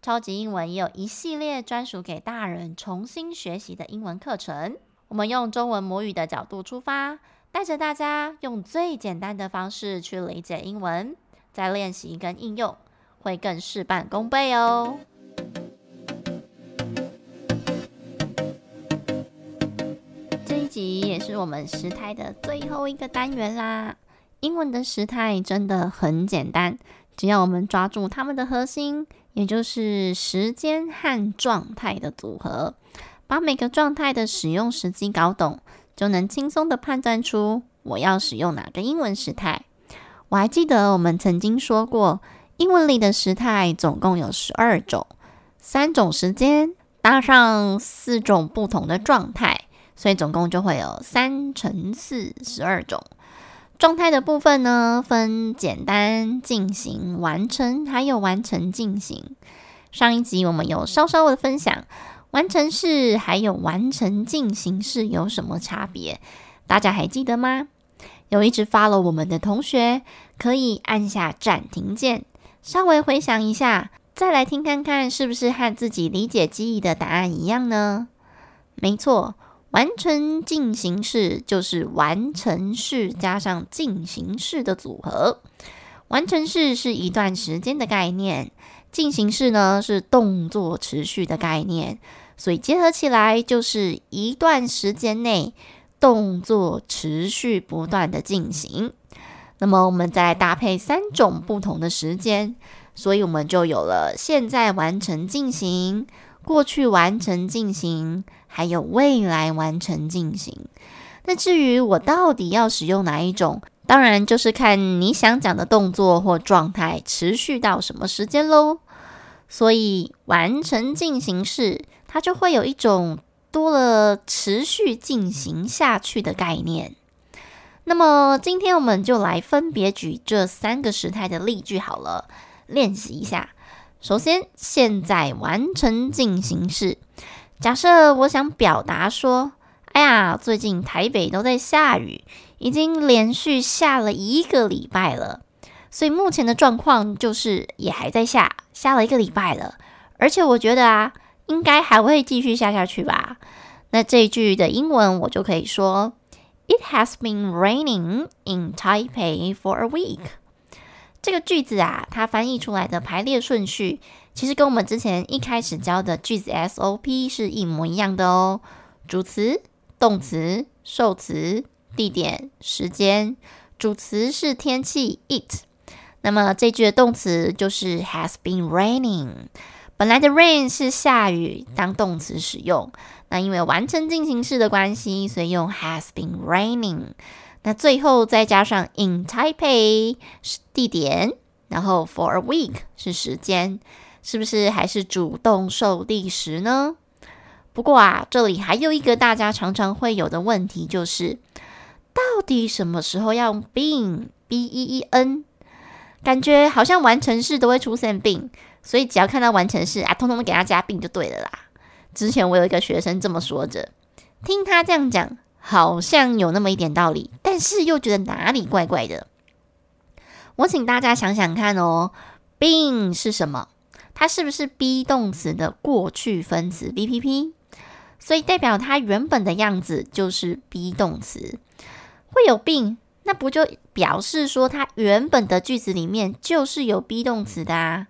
超级英文也有一系列专属给大人重新学习的英文课程。我们用中文母语的角度出发，带着大家用最简单的方式去理解英文。再练习跟应用会更事半功倍哦。这一集也是我们时态的最后一个单元啦。英文的时态真的很简单，只要我们抓住它们的核心，也就是时间和状态的组合，把每个状态的使用时机搞懂，就能轻松的判断出我要使用哪个英文时态。我还记得我们曾经说过，英文里的时态总共有十二种，三种时间搭上四种不同的状态，所以总共就会有三乘四十二种。状态的部分呢，分简单、进行、完成，还有完成进行。上一集我们有稍稍的分享，完成式还有完成进行式有什么差别？大家还记得吗？有一直发了我们的同学，可以按下暂停键，稍微回想一下，再来听看看是不是和自己理解记忆的答案一样呢？没错，完成进行式就是完成式加上进行式的组合。完成式是一段时间的概念，进行式呢是动作持续的概念，所以结合起来就是一段时间内。动作持续不断的进行，那么我们再搭配三种不同的时间，所以我们就有了现在完成进行、过去完成进行，还有未来完成进行。那至于我到底要使用哪一种，当然就是看你想讲的动作或状态持续到什么时间喽。所以完成进行式，它就会有一种。多了持续进行下去的概念。那么今天我们就来分别举这三个时态的例句好了，练习一下。首先，现在完成进行式。假设我想表达说：“哎呀，最近台北都在下雨，已经连续下了一个礼拜了。所以目前的状况就是也还在下，下了一个礼拜了。而且我觉得啊。”应该还会继续下下去吧？那这句的英文我就可以说：It has been raining in Taipei for a week。这个句子啊，它翻译出来的排列顺序，其实跟我们之前一开始教的句子 SOP 是一模一样的哦。主词、动词、受词、地点、时间。主词是天气 it，那么这句的动词就是 has been raining。本来的 rain 是下雨当动词使用，那因为完成进行式的关系，所以用 has been raining。那最后再加上 in Taipei 是地点，然后 for a week 是时间，是不是还是主动受地时呢？不过啊，这里还有一个大家常常会有的问题，就是到底什么时候要用 been b e e n？感觉好像完成式都会出现 been。所以只要看到完成式啊，通通都给他加 been 就对了啦。之前我有一个学生这么说着，听他这样讲，好像有那么一点道理，但是又觉得哪里怪怪的。我请大家想想看哦，been 是什么？它是不是 be 动词的过去分词 BPP？所以代表它原本的样子就是 be 动词，会有 been，那不就表示说它原本的句子里面就是有 be 动词的啊？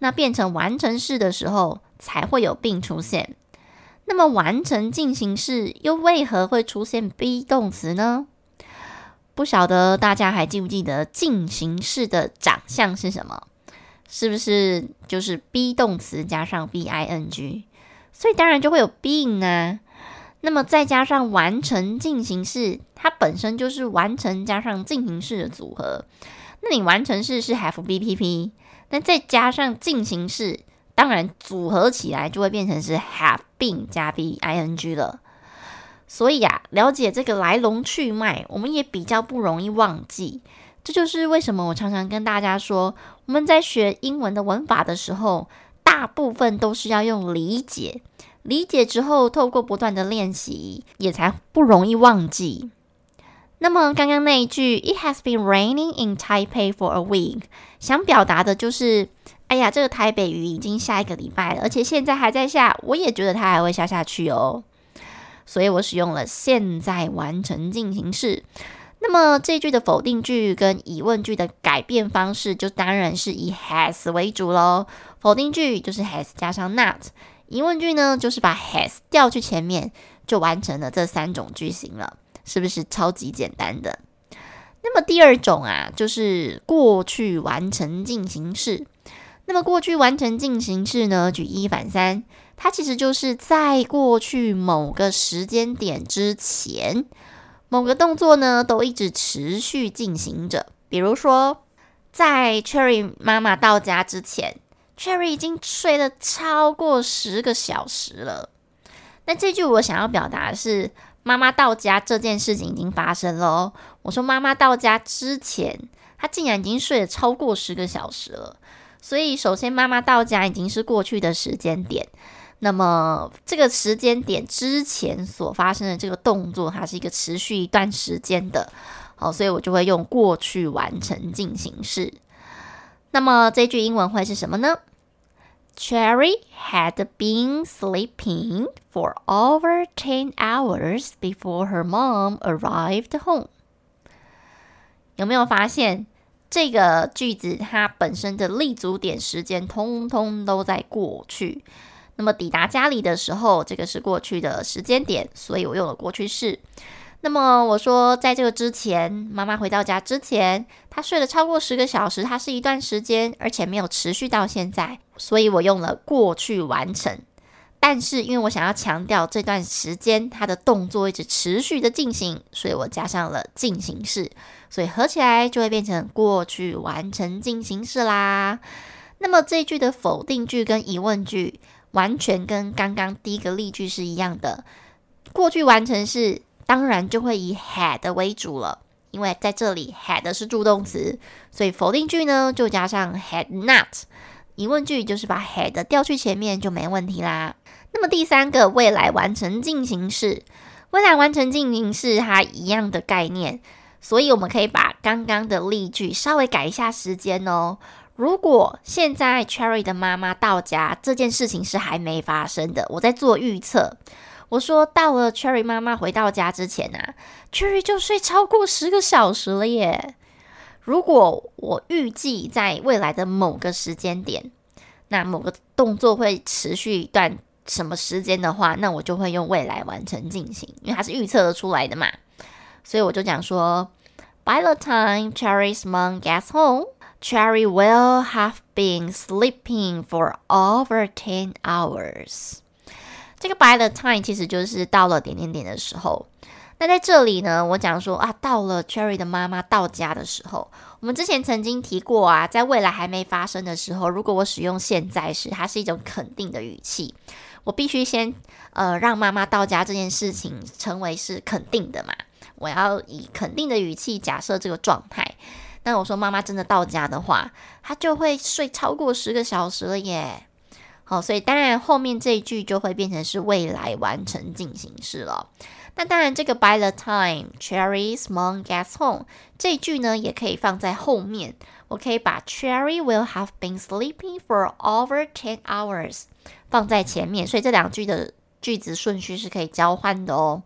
那变成完成式的时候，才会有 been 出现。那么完成进行式又为何会出现 be 动词呢？不晓得大家还记不记得进行式的长相是什么？是不是就是 be 动词加上 bing？所以当然就会有 been 啊。那么再加上完成进行式，它本身就是完成加上进行式的组合。那你完成式是 have BPP。那再加上进行式，当然组合起来就会变成是 have been 加 b i n g 了。所以啊，了解这个来龙去脉，我们也比较不容易忘记。这就是为什么我常常跟大家说，我们在学英文的文法的时候，大部分都是要用理解，理解之后，透过不断的练习，也才不容易忘记。那么刚刚那一句 “It has been raining in Taipei for a week”，想表达的就是，哎呀，这个台北雨已经下一个礼拜了，而且现在还在下，我也觉得它还会下下去哦。所以我使用了现在完成进行式。那么这句的否定句跟疑问句的改变方式，就当然是以 has 为主喽。否定句就是 has 加上 not，疑问句呢就是把 has 调去前面，就完成了这三种句型了，是不是超级简单的？那么第二种啊，就是过去完成进行式。那么过去完成进行式呢，举一反三。它其实就是在过去某个时间点之前，某个动作呢都一直持续进行着。比如说，在 Cherry 妈妈到家之前，Cherry 已经睡了超过十个小时了。那这句我想要表达的是，妈妈到家这件事情已经发生了。我说妈妈到家之前，她竟然已经睡了超过十个小时了。所以，首先妈妈到家已经是过去的时间点。那么这个时间点之前所发生的这个动作，它是一个持续一段时间的，好，所以我就会用过去完成进行式。那么这句英文会是什么呢？Cherry had been sleeping for over ten hours before her mom arrived home。有没有发现这个句子它本身的立足点时间通通都在过去？那么抵达家里的时候，这个是过去的时间点，所以我用了过去式。那么我说，在这个之前，妈妈回到家之前，她睡了超过十个小时，它是一段时间，而且没有持续到现在，所以我用了过去完成。但是因为我想要强调这段时间它的动作一直持续的进行，所以我加上了进行式，所以合起来就会变成过去完成进行式啦。那么这句的否定句跟疑问句。完全跟刚刚第一个例句是一样的，过去完成式当然就会以 had 为主了，因为在这里 had 是助动词，所以否定句呢就加上 had not，疑问句就是把 had 调去前面就没问题啦。那么第三个未来完成进行式，未来完成进行式它一样的概念，所以我们可以把刚刚的例句稍微改一下时间哦。如果现在 Cherry 的妈妈到家，这件事情是还没发生的，我在做预测。我说到了 Cherry 妈妈回到家之前啊，Cherry 就睡超过十个小时了耶。如果我预计在未来的某个时间点，那某个动作会持续一段什么时间的话，那我就会用未来完成进行，因为它是预测得出来的嘛。所以我就讲说，By the time Cherry's mom gets home。Cherry will have been sleeping for over ten hours。这个 by the time 其实就是到了点点点的时候。那在这里呢，我讲说啊，到了 Cherry 的妈妈到家的时候，我们之前曾经提过啊，在未来还没发生的时候，如果我使用现在时，它是一种肯定的语气，我必须先呃让妈妈到家这件事情成为是肯定的嘛，我要以肯定的语气假设这个状态。那我说妈妈真的到家的话，她就会睡超过十个小时了耶。好，所以当然后面这一句就会变成是未来完成进行式了。那当然，这个 by the time Cherry's mom gets home 这一句呢，也可以放在后面。我可以把 Cherry will have been sleeping for over ten hours 放在前面，所以这两句的句子顺序是可以交换的哦。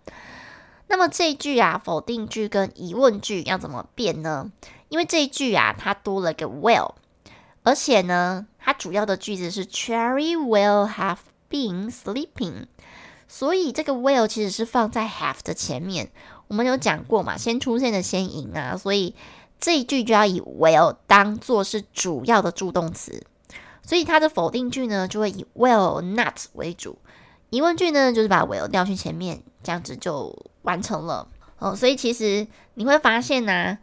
那么这一句啊，否定句跟疑问句要怎么变呢？因为这一句啊，它多了个 will，而且呢，它主要的句子是 Cherry will have been sleeping，所以这个 will 其实是放在 have 的前面。我们有讲过嘛，先出现的先赢啊，所以这一句就要以 will 当做是主要的助动词，所以它的否定句呢就会以 will not 为主，疑问句呢就是把 will 调去前面，这样子就完成了。哦，所以其实你会发现呢、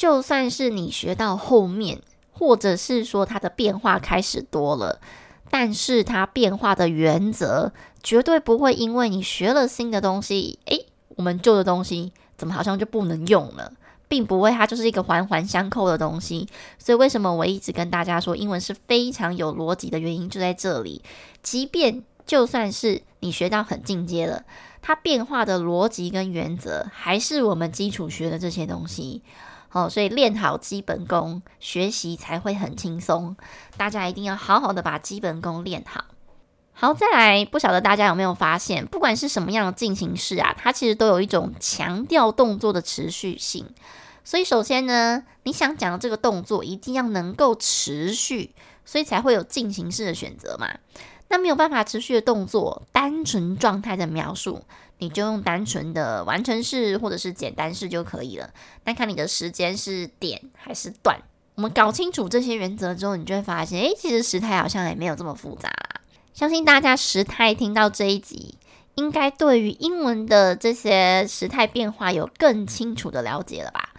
就算是你学到后面，或者是说它的变化开始多了，但是它变化的原则绝对不会因为你学了新的东西，诶，我们旧的东西怎么好像就不能用了，并不会，它就是一个环环相扣的东西。所以为什么我一直跟大家说英文是非常有逻辑的原因就在这里。即便就算是你学到很进阶了，它变化的逻辑跟原则还是我们基础学的这些东西。哦，所以练好基本功，学习才会很轻松。大家一定要好好的把基本功练好。好，再来，不晓得大家有没有发现，不管是什么样的进行式啊，它其实都有一种强调动作的持续性。所以，首先呢，你想讲的这个动作一定要能够持续，所以才会有进行式的选择嘛。那没有办法持续的动作，单纯状态的描述，你就用单纯的完成式或者是简单式就可以了。那看你的时间是点还是段。我们搞清楚这些原则之后，你就会发现，诶，其实时态好像也没有这么复杂啦。相信大家时态听到这一集，应该对于英文的这些时态变化有更清楚的了解了吧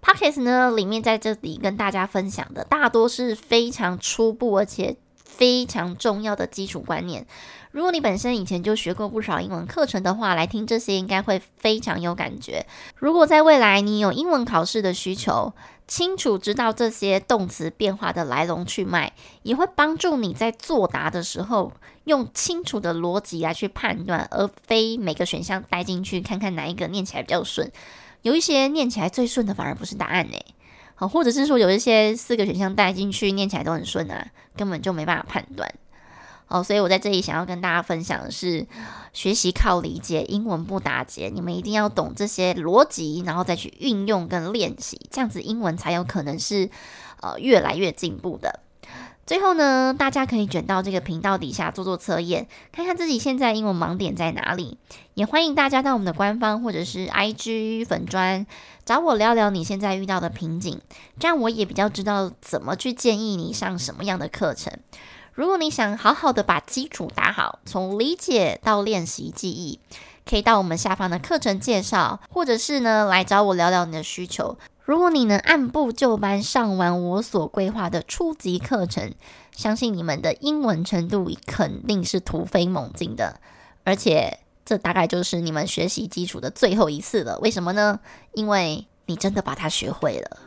？Pockets 呢，里面在这里跟大家分享的，大多是非常初步而且。非常重要的基础观念。如果你本身以前就学过不少英文课程的话，来听这些应该会非常有感觉。如果在未来你有英文考试的需求，清楚知道这些动词变化的来龙去脉，也会帮助你在作答的时候用清楚的逻辑来去判断，而非每个选项带进去看看哪一个念起来比较顺。有一些念起来最顺的反而不是答案呢。好，或者是说有一些四个选项带进去念起来都很顺啊，根本就没办法判断。哦，所以我在这里想要跟大家分享的是，学习靠理解，英文不打结。你们一定要懂这些逻辑，然后再去运用跟练习，这样子英文才有可能是呃越来越进步的。最后呢，大家可以卷到这个频道底下做做测验，看看自己现在英文盲点在哪里。也欢迎大家到我们的官方或者是 IG 粉专找我聊聊你现在遇到的瓶颈，这样我也比较知道怎么去建议你上什么样的课程。如果你想好好的把基础打好，从理解到练习记忆，可以到我们下方的课程介绍，或者是呢来找我聊聊你的需求。如果你能按部就班上完我所规划的初级课程，相信你们的英文程度肯定是突飞猛进的。而且，这大概就是你们学习基础的最后一次了。为什么呢？因为你真的把它学会了。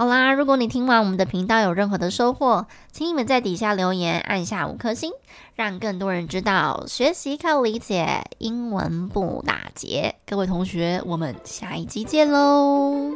好啦，如果你听完我们的频道有任何的收获，请你们在底下留言，按下五颗星，让更多人知道学习靠理解，英文不打结。各位同学，我们下一集见喽！